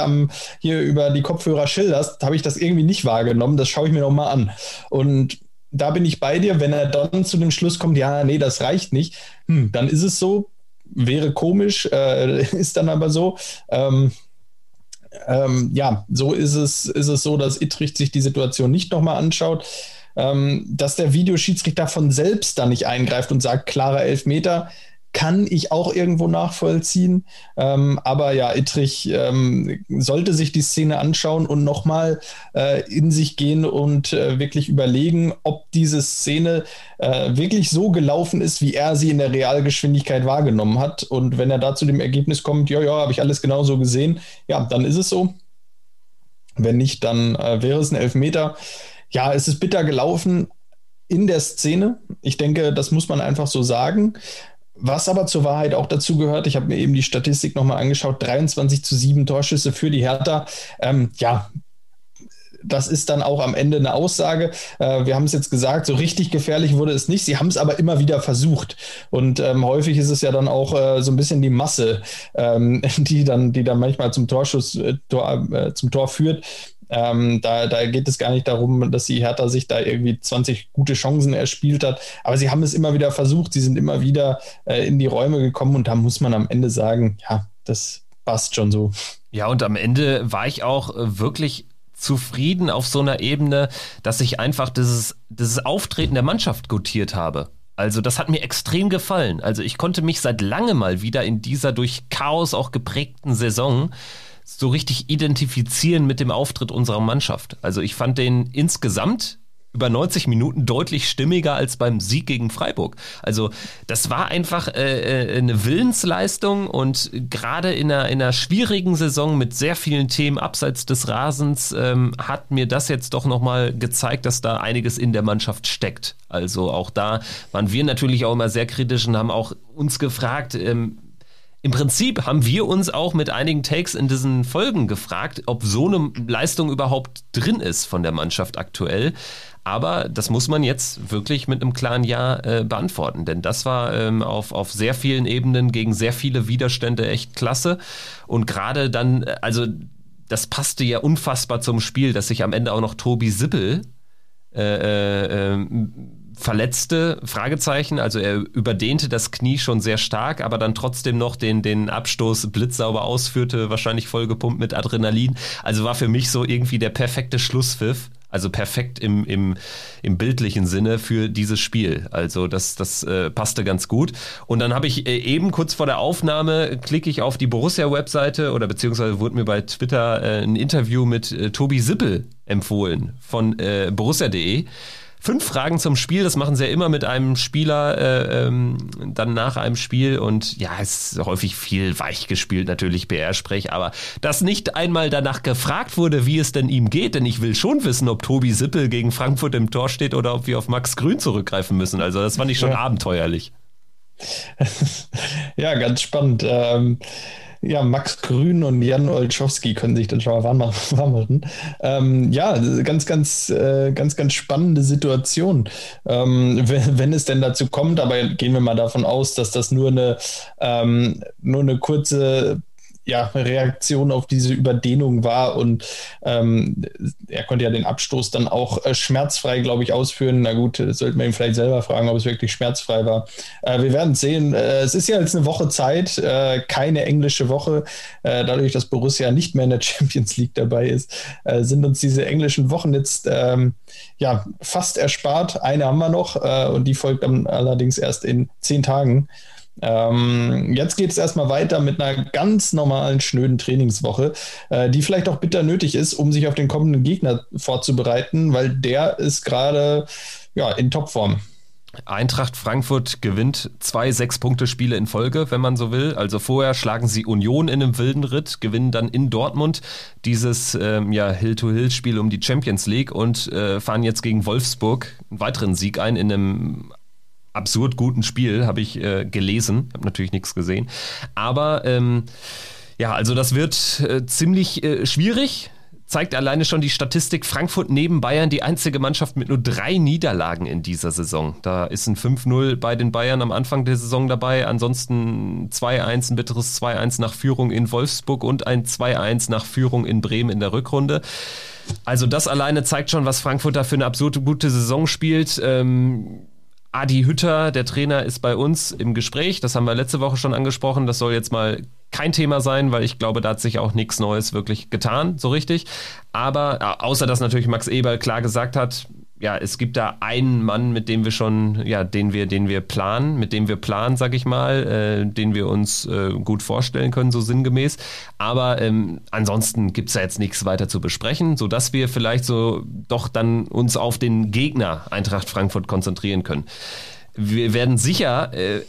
hier über die Kopfhörer schilderst, habe ich das irgendwie nicht wahrgenommen. Das schaue ich mir noch mal an. Und da bin ich bei dir, wenn er dann zu dem Schluss kommt, ja, nee, das reicht nicht, hm, dann ist es so. wäre komisch, äh, *laughs* ist dann aber so. Ähm, ähm, ja, so ist es, ist es so, dass Ittrich sich die Situation nicht nochmal anschaut. Ähm, dass der Videoschiedsrichter von selbst da nicht eingreift und sagt, klarer Elfmeter, kann ich auch irgendwo nachvollziehen. Ähm, aber ja, Ittrich ähm, sollte sich die Szene anschauen und nochmal äh, in sich gehen und äh, wirklich überlegen, ob diese Szene äh, wirklich so gelaufen ist, wie er sie in der Realgeschwindigkeit wahrgenommen hat. Und wenn er da zu dem Ergebnis kommt, ja, ja, habe ich alles genauso gesehen, ja, dann ist es so. Wenn nicht, dann äh, wäre es ein Elfmeter. Ja, es ist bitter gelaufen, in der Szene. Ich denke, das muss man einfach so sagen. Was aber zur Wahrheit auch dazu gehört, ich habe mir eben die Statistik nochmal angeschaut, 23 zu 7 Torschüsse für die Hertha. Ähm, ja, das ist dann auch am Ende eine Aussage. Äh, wir haben es jetzt gesagt, so richtig gefährlich wurde es nicht. Sie haben es aber immer wieder versucht. Und ähm, häufig ist es ja dann auch äh, so ein bisschen die Masse, ähm, *laughs* die, dann, die dann manchmal zum Torschuss, äh, Tor, äh, zum Tor führt. Ähm, da, da geht es gar nicht darum, dass die Hertha sich da irgendwie 20 gute Chancen erspielt hat. Aber sie haben es immer wieder versucht. Sie sind immer wieder äh, in die Räume gekommen und da muss man am Ende sagen, ja, das passt schon so. Ja, und am Ende war ich auch äh, wirklich zufrieden auf so einer Ebene, dass ich einfach dieses, dieses Auftreten der Mannschaft gutiert habe. Also das hat mir extrem gefallen. Also ich konnte mich seit langem mal wieder in dieser durch Chaos auch geprägten Saison so richtig identifizieren mit dem Auftritt unserer Mannschaft. Also ich fand den insgesamt über 90 Minuten deutlich stimmiger als beim Sieg gegen Freiburg. Also das war einfach äh, äh, eine Willensleistung und gerade in einer, in einer schwierigen Saison mit sehr vielen Themen abseits des Rasens ähm, hat mir das jetzt doch nochmal gezeigt, dass da einiges in der Mannschaft steckt. Also auch da waren wir natürlich auch immer sehr kritisch und haben auch uns gefragt, ähm, im Prinzip haben wir uns auch mit einigen Takes in diesen Folgen gefragt, ob so eine Leistung überhaupt drin ist von der Mannschaft aktuell. Aber das muss man jetzt wirklich mit einem klaren Ja äh, beantworten, denn das war ähm, auf, auf sehr vielen Ebenen gegen sehr viele Widerstände echt klasse. Und gerade dann, äh, also das passte ja unfassbar zum Spiel, dass sich am Ende auch noch Tobi Sippel äh, äh, ähm, verletzte, Fragezeichen, also er überdehnte das Knie schon sehr stark, aber dann trotzdem noch den, den Abstoß blitzsauber ausführte, wahrscheinlich vollgepumpt mit Adrenalin. Also war für mich so irgendwie der perfekte Schlusspfiff. Also perfekt im, im, im bildlichen Sinne für dieses Spiel. Also das, das äh, passte ganz gut. Und dann habe ich äh, eben kurz vor der Aufnahme klicke ich auf die Borussia-Webseite oder beziehungsweise wurde mir bei Twitter äh, ein Interview mit äh, Tobi Sippel empfohlen von äh, borussia.de fünf Fragen zum Spiel. Das machen sie ja immer mit einem Spieler äh, ähm, dann nach einem Spiel. Und ja, es ist häufig viel weich gespielt, natürlich PR-Sprech. Aber dass nicht einmal danach gefragt wurde, wie es denn ihm geht, denn ich will schon wissen, ob Tobi Sippel gegen Frankfurt im Tor steht oder ob wir auf Max Grün zurückgreifen müssen. Also das fand ich schon ja. abenteuerlich. *laughs* ja, ganz spannend. Ähm ja, Max Grün und Jan Olczowski können sich dann schon mal *laughs* warm machen. Ähm, ja, ganz, ganz, äh, ganz, ganz spannende Situation. Ähm, wenn, wenn, es denn dazu kommt, aber gehen wir mal davon aus, dass das nur eine, ähm, nur eine kurze ja, Reaktion auf diese Überdehnung war und ähm, er konnte ja den Abstoß dann auch äh, schmerzfrei, glaube ich, ausführen. Na gut, das sollte man ihn vielleicht selber fragen, ob es wirklich schmerzfrei war. Äh, wir werden sehen. Äh, es ist ja jetzt eine Woche Zeit, äh, keine englische Woche. Äh, dadurch, dass Borussia nicht mehr in der *laughs* Champions League dabei ist, äh, sind uns diese englischen Wochen jetzt ähm, ja fast erspart. Eine haben wir noch und die folgt dann allerdings erst in zehn Tagen. Ähm, jetzt geht es erstmal weiter mit einer ganz normalen, schnöden Trainingswoche, äh, die vielleicht auch bitter nötig ist, um sich auf den kommenden Gegner vorzubereiten, weil der ist gerade ja, in Topform. Eintracht Frankfurt gewinnt zwei Sechs-Punkte-Spiele in Folge, wenn man so will. Also vorher schlagen sie Union in einem wilden Ritt, gewinnen dann in Dortmund dieses ähm, ja, Hill-to-Hill-Spiel um die Champions League und äh, fahren jetzt gegen Wolfsburg einen weiteren Sieg ein in einem absurd guten Spiel, habe ich äh, gelesen. Habe natürlich nichts gesehen. Aber ähm, ja, also das wird äh, ziemlich äh, schwierig. Zeigt alleine schon die Statistik Frankfurt neben Bayern die einzige Mannschaft mit nur drei Niederlagen in dieser Saison. Da ist ein 5-0 bei den Bayern am Anfang der Saison dabei, ansonsten 2-1, ein bitteres 2-1 nach Führung in Wolfsburg und ein 2-1 nach Führung in Bremen in der Rückrunde. Also das alleine zeigt schon, was Frankfurt da für eine absurde gute Saison spielt. Ähm, Adi Hütter, der Trainer, ist bei uns im Gespräch. Das haben wir letzte Woche schon angesprochen. Das soll jetzt mal kein Thema sein, weil ich glaube, da hat sich auch nichts Neues wirklich getan, so richtig. Aber äh, außer dass natürlich Max Eber klar gesagt hat, ja, es gibt da einen Mann, mit dem wir schon, ja, den wir, den wir planen, mit dem wir planen, sag ich mal, äh, den wir uns äh, gut vorstellen können, so sinngemäß. Aber ähm, ansonsten gibt's da jetzt nichts weiter zu besprechen, sodass wir vielleicht so doch dann uns auf den Gegner Eintracht Frankfurt konzentrieren können. Wir werden sicher äh,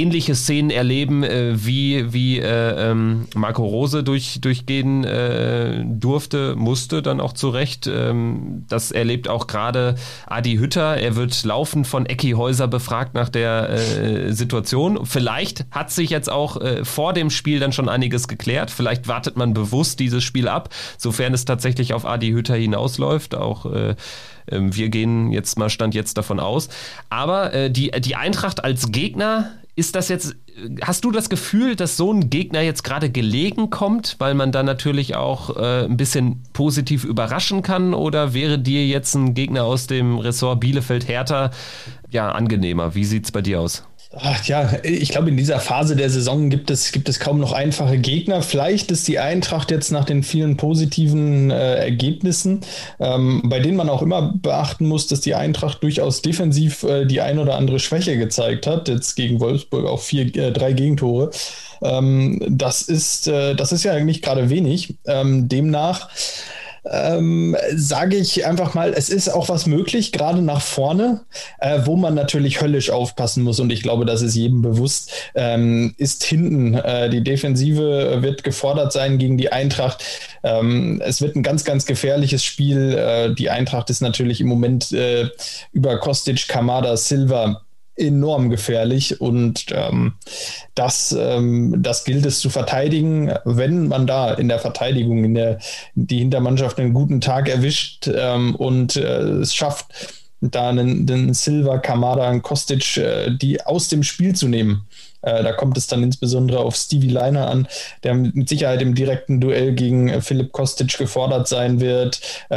ähnliche Szenen erleben, äh, wie, wie äh, ähm, Marco Rose durch, durchgehen äh, durfte, musste dann auch zurecht. Ähm, das erlebt auch gerade Adi Hütter. Er wird laufend von Ecki Häuser befragt nach der äh, Situation. Vielleicht hat sich jetzt auch äh, vor dem Spiel dann schon einiges geklärt. Vielleicht wartet man bewusst dieses Spiel ab, sofern es tatsächlich auf Adi Hütter hinausläuft. Auch äh, ähm, wir gehen jetzt mal Stand jetzt davon aus. Aber äh, die, die Eintracht als Gegner ist das jetzt, hast du das Gefühl, dass so ein Gegner jetzt gerade gelegen kommt, weil man da natürlich auch äh, ein bisschen positiv überraschen kann? Oder wäre dir jetzt ein Gegner aus dem Ressort Bielefeld-Hertha ja angenehmer? Wie sieht es bei dir aus? Ach ja, ich glaube, in dieser Phase der Saison gibt es, gibt es kaum noch einfache Gegner. Vielleicht ist die Eintracht jetzt nach den vielen positiven äh, Ergebnissen, ähm, bei denen man auch immer beachten muss, dass die Eintracht durchaus defensiv äh, die ein oder andere Schwäche gezeigt hat. Jetzt gegen Wolfsburg auch vier, äh, drei Gegentore. Ähm, das, ist, äh, das ist ja nicht gerade wenig. Ähm, demnach ähm, sage ich einfach mal, es ist auch was möglich, gerade nach vorne, äh, wo man natürlich höllisch aufpassen muss. Und ich glaube, das ist jedem bewusst, ähm, ist hinten. Äh, die Defensive wird gefordert sein gegen die Eintracht. Ähm, es wird ein ganz, ganz gefährliches Spiel. Äh, die Eintracht ist natürlich im Moment äh, über Kostic, Kamada, Silva enorm gefährlich und ähm, das, ähm, das gilt es zu verteidigen. Wenn man da in der Verteidigung in der, die Hintermannschaft einen guten Tag erwischt ähm, und äh, es schafft, da einen, einen Silva, Kamada, einen Kostic, äh, die aus dem Spiel zu nehmen, äh, da kommt es dann insbesondere auf Stevie Leiner an, der mit Sicherheit im direkten Duell gegen äh, Philipp Kostic gefordert sein wird. Äh,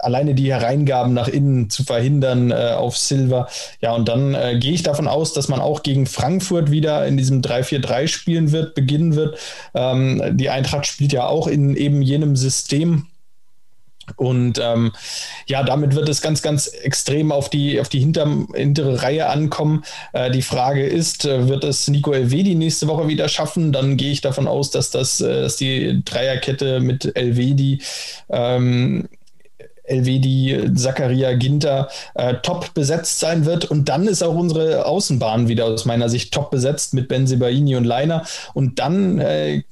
alleine die Hereingaben nach innen zu verhindern äh, auf Silver. Ja, und dann äh, gehe ich davon aus, dass man auch gegen Frankfurt wieder in diesem 3-4-3 spielen wird, beginnen wird. Ähm, die Eintracht spielt ja auch in eben jenem System und ähm, ja, damit wird es ganz, ganz extrem auf die, auf die hinter, hintere Reihe ankommen. Äh, die Frage ist, äh, wird es Nico Elvedi nächste Woche wieder schaffen? Dann gehe ich davon aus, dass, das, äh, dass die Dreierkette mit Elvedi, ähm, Elvedi, Zakaria, Ginter äh, top besetzt sein wird. Und dann ist auch unsere Außenbahn wieder aus meiner Sicht top besetzt mit Benzebaini und Leiner. Und dann äh,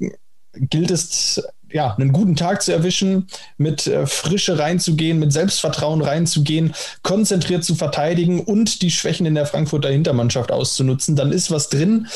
gilt es ja, einen guten Tag zu erwischen, mit äh, Frische reinzugehen, mit Selbstvertrauen reinzugehen, konzentriert zu verteidigen und die Schwächen in der Frankfurter Hintermannschaft auszunutzen, dann ist was drin.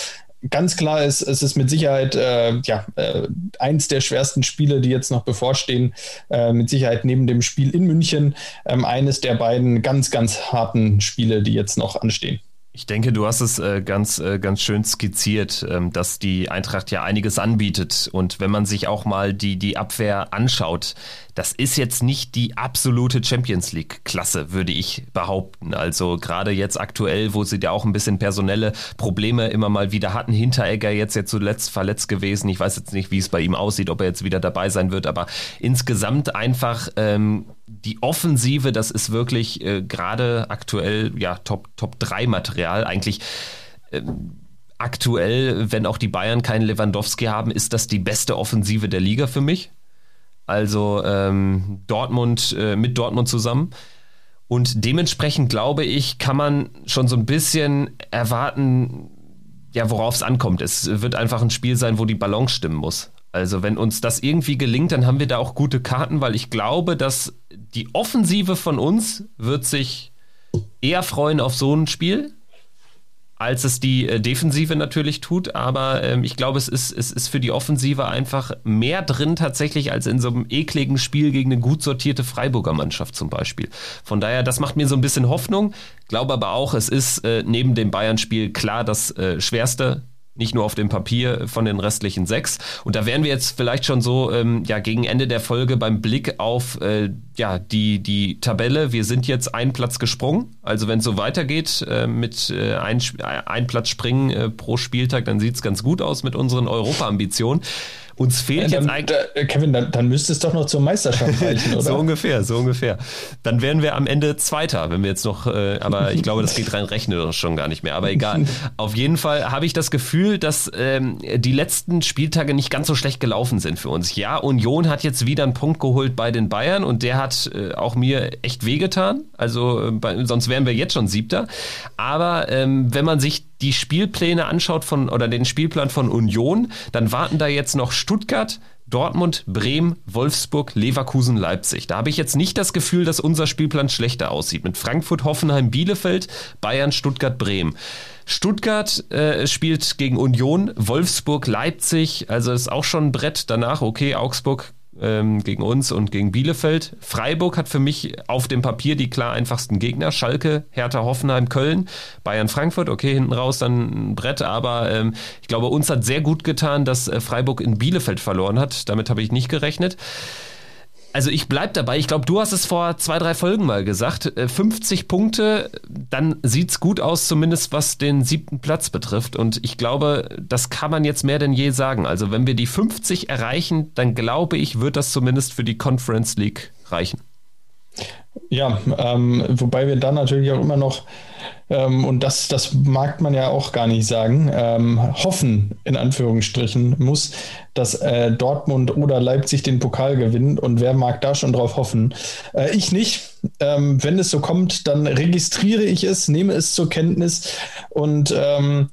Ganz klar ist, es ist mit Sicherheit äh, ja, äh, eins der schwersten Spiele, die jetzt noch bevorstehen. Äh, mit Sicherheit neben dem Spiel in München ähm, eines der beiden ganz, ganz harten Spiele, die jetzt noch anstehen. Ich denke, du hast es äh, ganz, äh, ganz schön skizziert, ähm, dass die Eintracht ja einiges anbietet. Und wenn man sich auch mal die, die Abwehr anschaut, das ist jetzt nicht die absolute Champions League-Klasse, würde ich behaupten. Also gerade jetzt aktuell, wo sie ja auch ein bisschen personelle Probleme immer mal wieder hatten. Hinteregger jetzt jetzt zuletzt verletzt gewesen. Ich weiß jetzt nicht, wie es bei ihm aussieht, ob er jetzt wieder dabei sein wird, aber insgesamt einfach ähm, die Offensive, das ist wirklich äh, gerade aktuell ja Top, Top 3 Material. Eigentlich ähm, aktuell, wenn auch die Bayern keinen Lewandowski haben, ist das die beste Offensive der Liga für mich. Also ähm, Dortmund äh, mit Dortmund zusammen. Und dementsprechend glaube ich, kann man schon so ein bisschen erwarten, ja, worauf es ankommt. Es wird einfach ein Spiel sein, wo die Balance stimmen muss. Also wenn uns das irgendwie gelingt, dann haben wir da auch gute Karten, weil ich glaube, dass die Offensive von uns wird sich eher freuen auf so ein Spiel, als es die äh, Defensive natürlich tut. Aber ähm, ich glaube, es ist, es ist für die Offensive einfach mehr drin tatsächlich als in so einem ekligen Spiel gegen eine gut sortierte Freiburger Mannschaft zum Beispiel. Von daher, das macht mir so ein bisschen Hoffnung. Glaube aber auch, es ist äh, neben dem Bayern-Spiel klar das äh, schwerste nicht nur auf dem Papier von den restlichen sechs. Und da wären wir jetzt vielleicht schon so ähm, ja gegen Ende der Folge beim Blick auf äh, ja die die Tabelle. Wir sind jetzt einen Platz gesprungen. Also wenn es so weitergeht äh, mit äh, ein, ein Platz springen äh, pro Spieltag, dann sieht's ganz gut aus mit unseren Europa-Ambitionen. Uns fehlt ja, dann, jetzt eigentlich. Da, Kevin, dann, dann müsste es doch noch zur Meisterschaft *laughs* reichen, oder? so ungefähr, so ungefähr. Dann wären wir am Ende Zweiter, wenn wir jetzt noch, äh, aber ich glaube, das geht rein rechnerisch schon gar nicht mehr. Aber egal. *laughs* Auf jeden Fall habe ich das Gefühl, dass ähm, die letzten Spieltage nicht ganz so schlecht gelaufen sind für uns. Ja, Union hat jetzt wieder einen Punkt geholt bei den Bayern und der hat äh, auch mir echt wehgetan. Also äh, bei, sonst wären wir jetzt schon Siebter. Aber ähm, wenn man sich die Spielpläne anschaut von oder den Spielplan von Union, dann warten da jetzt noch Stuttgart, Dortmund, Bremen, Wolfsburg, Leverkusen, Leipzig. Da habe ich jetzt nicht das Gefühl, dass unser Spielplan schlechter aussieht. Mit Frankfurt, Hoffenheim, Bielefeld, Bayern, Stuttgart, Bremen. Stuttgart äh, spielt gegen Union, Wolfsburg, Leipzig, also ist auch schon ein Brett. Danach, okay, Augsburg ähm, gegen uns und gegen Bielefeld. Freiburg hat für mich auf dem Papier die klar einfachsten Gegner. Schalke, Hertha, Hoffenheim, Köln, Bayern, Frankfurt. Okay, hinten raus dann ein Brett, aber ähm, ich glaube, uns hat sehr gut getan, dass äh, Freiburg in Bielefeld verloren hat. Damit habe ich nicht gerechnet. Also ich bleib dabei. Ich glaube, du hast es vor zwei, drei Folgen mal gesagt. 50 äh, Punkte, dann sieht's gut aus, zumindest was den siebten Platz betrifft. Und ich glaube, das kann man jetzt mehr denn je sagen. Also wenn wir die 50 erreichen, dann glaube ich, wird das zumindest für die Conference League reichen. Ja, ähm, wobei wir dann natürlich auch immer noch ähm, und das, das mag man ja auch gar nicht sagen, ähm, hoffen, in Anführungsstrichen, muss, dass äh, Dortmund oder Leipzig den Pokal gewinnen. Und wer mag da schon drauf hoffen? Äh, ich nicht. Ähm, wenn es so kommt, dann registriere ich es, nehme es zur Kenntnis und ähm,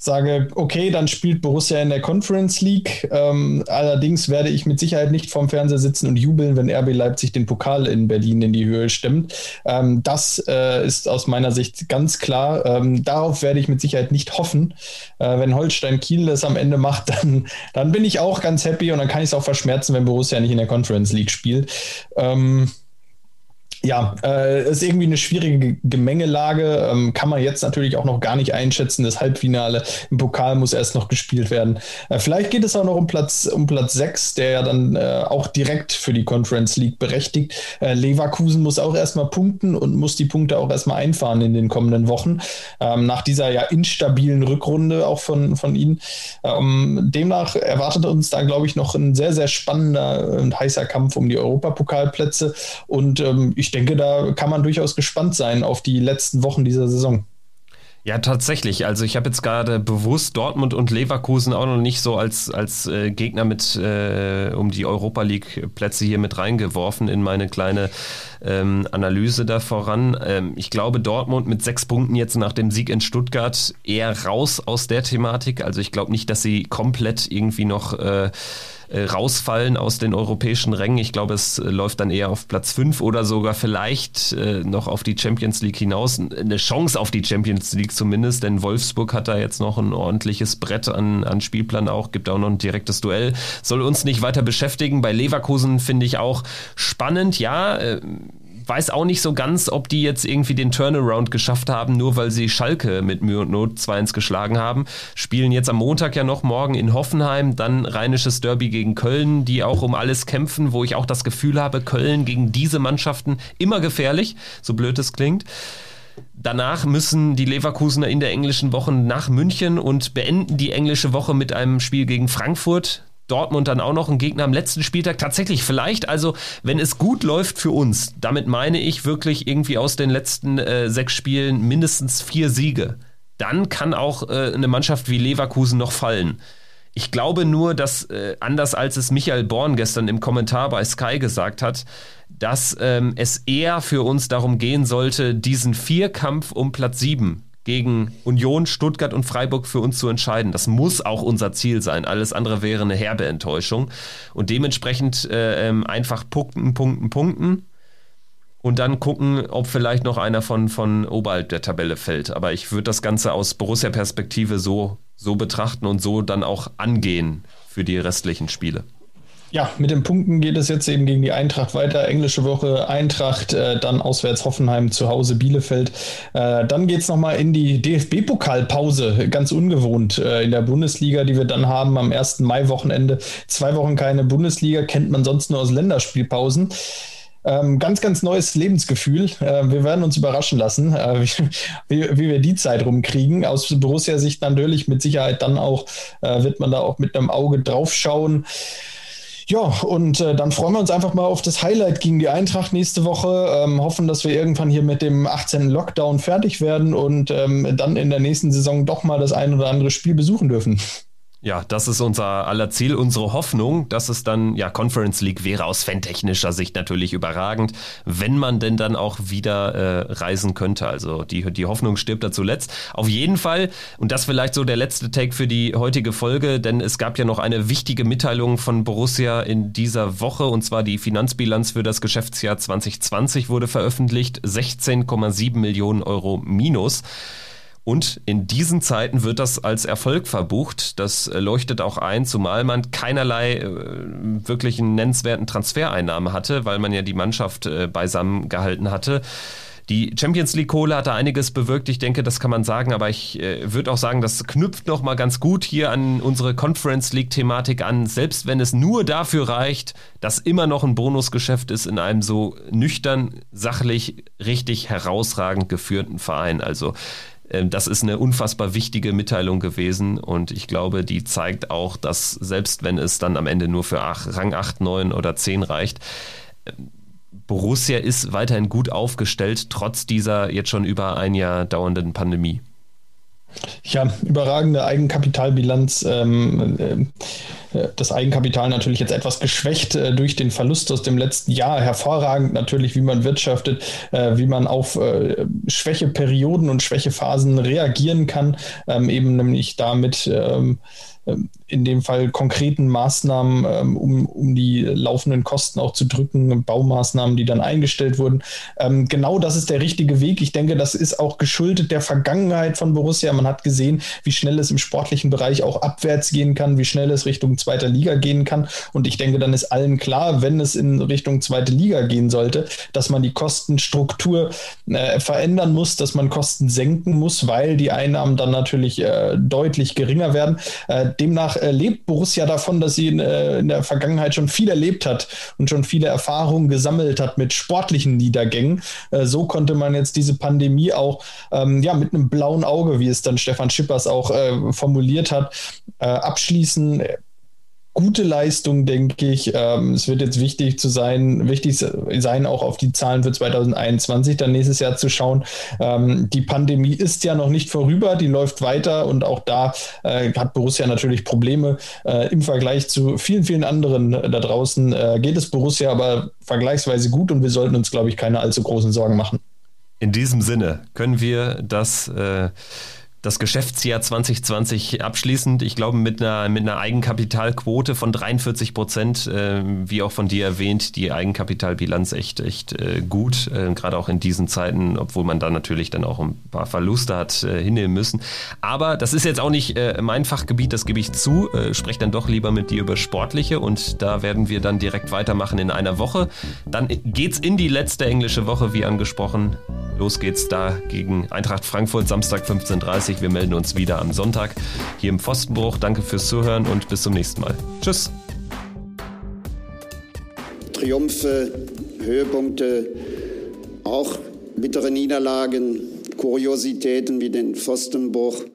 sage, okay, dann spielt Borussia in der Conference League. Ähm, allerdings werde ich mit Sicherheit nicht vorm Fernseher sitzen und jubeln, wenn RB Leipzig den Pokal in Berlin in die Höhe stimmt. Ähm, das äh, ist aus meiner Sicht ganz klar. Ähm, darauf werde ich mit Sicherheit nicht hoffen. Äh, wenn Holstein Kiel das am Ende macht, *laughs* dann, dann bin ich auch ganz happy und dann kann ich es auch verschmerzen, wenn Borussia nicht in der Conference League spielt. Ähm, ja, äh, ist irgendwie eine schwierige Gemengelage. Ähm, kann man jetzt natürlich auch noch gar nicht einschätzen. Das Halbfinale im Pokal muss erst noch gespielt werden. Äh, vielleicht geht es auch noch um Platz, um Platz 6, der ja dann äh, auch direkt für die Conference League berechtigt. Äh, Leverkusen muss auch erstmal punkten und muss die Punkte auch erstmal einfahren in den kommenden Wochen. Ähm, nach dieser ja instabilen Rückrunde auch von, von ihnen. Ähm, demnach erwartet uns da, glaube ich, noch ein sehr, sehr spannender und heißer Kampf um die Europapokalplätze. Und ähm, ich ich denke, da kann man durchaus gespannt sein auf die letzten Wochen dieser Saison. Ja, tatsächlich. Also ich habe jetzt gerade bewusst Dortmund und Leverkusen auch noch nicht so als, als äh, Gegner mit äh, um die Europa League Plätze hier mit reingeworfen in meine kleine ähm, Analyse da voran. Ähm, ich glaube, Dortmund mit sechs Punkten jetzt nach dem Sieg in Stuttgart eher raus aus der Thematik. Also ich glaube nicht, dass sie komplett irgendwie noch äh, äh, rausfallen aus den europäischen Rängen. Ich glaube, es äh, läuft dann eher auf Platz 5 oder sogar vielleicht äh, noch auf die Champions League hinaus. Eine Chance auf die Champions League zumindest, denn Wolfsburg hat da jetzt noch ein ordentliches Brett an, an Spielplan auch, gibt auch noch ein direktes Duell. Soll uns nicht weiter beschäftigen. Bei Leverkusen finde ich auch spannend, ja. Äh, weiß auch nicht so ganz, ob die jetzt irgendwie den Turnaround geschafft haben, nur weil sie Schalke mit Mühe und Not 2-1 geschlagen haben. Spielen jetzt am Montag ja noch morgen in Hoffenheim, dann rheinisches Derby gegen Köln, die auch um alles kämpfen, wo ich auch das Gefühl habe, Köln gegen diese Mannschaften immer gefährlich, so blöd es klingt. Danach müssen die Leverkusener in der englischen Woche nach München und beenden die englische Woche mit einem Spiel gegen Frankfurt. Dortmund dann auch noch ein Gegner am letzten Spieltag. Tatsächlich, vielleicht, also wenn es gut läuft für uns, damit meine ich wirklich irgendwie aus den letzten äh, sechs Spielen mindestens vier Siege, dann kann auch äh, eine Mannschaft wie Leverkusen noch fallen. Ich glaube nur, dass äh, anders als es Michael Born gestern im Kommentar bei Sky gesagt hat, dass ähm, es eher für uns darum gehen sollte, diesen Vierkampf um Platz sieben gegen Union, Stuttgart und Freiburg für uns zu entscheiden. Das muss auch unser Ziel sein. Alles andere wäre eine herbe Enttäuschung. Und dementsprechend äh, ähm, einfach punkten, punkten, punkten. Und dann gucken, ob vielleicht noch einer von, von oberhalb der Tabelle fällt. Aber ich würde das Ganze aus Borussia-Perspektive so, so betrachten und so dann auch angehen für die restlichen Spiele. Ja, mit den Punkten geht es jetzt eben gegen die Eintracht weiter. Englische Woche Eintracht, äh, dann auswärts Hoffenheim, zu Hause Bielefeld. Äh, dann geht es nochmal in die DFB-Pokalpause, ganz ungewohnt äh, in der Bundesliga, die wir dann haben am 1. Mai-Wochenende. Zwei Wochen keine Bundesliga, kennt man sonst nur aus Länderspielpausen. Ähm, ganz, ganz neues Lebensgefühl. Äh, wir werden uns überraschen lassen, äh, *laughs* wie, wie, wir die Zeit rumkriegen. Aus Borussia-Sicht natürlich mit Sicherheit dann auch, äh, wird man da auch mit einem Auge drauf schauen. Ja, und äh, dann freuen wir uns einfach mal auf das Highlight gegen die Eintracht nächste Woche. Ähm, hoffen, dass wir irgendwann hier mit dem 18. Lockdown fertig werden und ähm, dann in der nächsten Saison doch mal das ein oder andere Spiel besuchen dürfen. Ja, das ist unser aller Ziel, unsere Hoffnung, dass es dann, ja, Conference League wäre aus fantechnischer Sicht natürlich überragend, wenn man denn dann auch wieder äh, reisen könnte. Also die, die Hoffnung stirbt da zuletzt. Auf jeden Fall, und das vielleicht so der letzte Take für die heutige Folge, denn es gab ja noch eine wichtige Mitteilung von Borussia in dieser Woche, und zwar die Finanzbilanz für das Geschäftsjahr 2020 wurde veröffentlicht, 16,7 Millionen Euro minus. Und in diesen Zeiten wird das als Erfolg verbucht. Das äh, leuchtet auch ein, zumal man keinerlei äh, wirklichen nennenswerten Transfereinnahmen hatte, weil man ja die Mannschaft äh, beisammen gehalten hatte. Die Champions League Kohle hat da einiges bewirkt, ich denke, das kann man sagen, aber ich äh, würde auch sagen, das knüpft noch mal ganz gut hier an unsere Conference League Thematik an, selbst wenn es nur dafür reicht, dass immer noch ein Bonusgeschäft ist in einem so nüchtern, sachlich, richtig herausragend geführten Verein. Also das ist eine unfassbar wichtige Mitteilung gewesen und ich glaube, die zeigt auch, dass selbst wenn es dann am Ende nur für Rang 8, 9 oder 10 reicht, ähm, Borussia ist weiterhin gut aufgestellt, trotz dieser jetzt schon über ein Jahr dauernden Pandemie. Ja, überragende Eigenkapitalbilanz. Ähm, äh, das Eigenkapital natürlich jetzt etwas geschwächt äh, durch den Verlust aus dem letzten Jahr. Hervorragend natürlich, wie man wirtschaftet, äh, wie man auf äh, Schwächeperioden und Schwächephasen reagieren kann, ähm, eben nämlich damit ähm, in dem Fall konkreten Maßnahmen, ähm, um, um die laufenden Kosten auch zu drücken, Baumaßnahmen, die dann eingestellt wurden. Ähm, genau das ist der richtige Weg. Ich denke, das ist auch geschuldet der Vergangenheit von Borussia. Man hat gesehen, wie schnell es im sportlichen Bereich auch abwärts gehen kann, wie schnell es Richtung zweiter Liga gehen kann. Und ich denke, dann ist allen klar, wenn es in Richtung zweite Liga gehen sollte, dass man die Kostenstruktur äh, verändern muss, dass man Kosten senken muss, weil die Einnahmen dann natürlich äh, deutlich geringer werden. Äh, demnach äh, lebt Borussia davon, dass sie in, äh, in, der Vergangenheit schon viel erlebt hat und schon viele Erfahrungen gesammelt hat mit sportlichen Niedergängen. Äh, so konnte man jetzt diese Pandemie auch ähm, ja, mit einem blauen Auge, wie es dann Stefan Schippers auch äh, formuliert hat, äh, abschließen gute Leistung, denke ich. Ähm, es wird jetzt wichtig zu sein, wichtig sein, auch auf die Zahlen für 2021 dann nächstes Jahr zu schauen. Ähm, die Pandemie ist ja noch nicht vorüber, die läuft weiter und auch da äh, hat Borussia natürlich Probleme. Äh, Im Vergleich zu vielen, vielen anderen äh, da draußen äh, geht es Borussia aber vergleichsweise gut und wir sollten uns, glaube ich, keine allzu großen Sorgen machen. In diesem Sinne können wir das äh, das Geschäftsjahr 2020 abschließend. Ich glaube, mit einer, mit einer Eigenkapitalquote von 43 Prozent, äh, wie auch von dir erwähnt, die Eigenkapitalbilanz echt, echt äh, gut, äh, gerade auch in diesen Zeiten, obwohl man da natürlich dann auch ein paar Verluste hat äh, hinnehmen müssen. Aber das ist jetzt auch nicht äh, mein Fachgebiet, das gebe ich zu. Äh, spreche dann doch lieber mit dir über Sportliche und da werden wir dann direkt weitermachen in einer Woche. Dann geht's in die letzte englische Woche, wie angesprochen. Los geht's da gegen Eintracht Frankfurt, Samstag 15.30 Uhr. Wir melden uns wieder am Sonntag hier im Pfostenbruch. Danke fürs Zuhören und bis zum nächsten Mal. Tschüss. Triumphe, Höhepunkte, auch bittere Niederlagen, Kuriositäten wie den Pfostenbruch.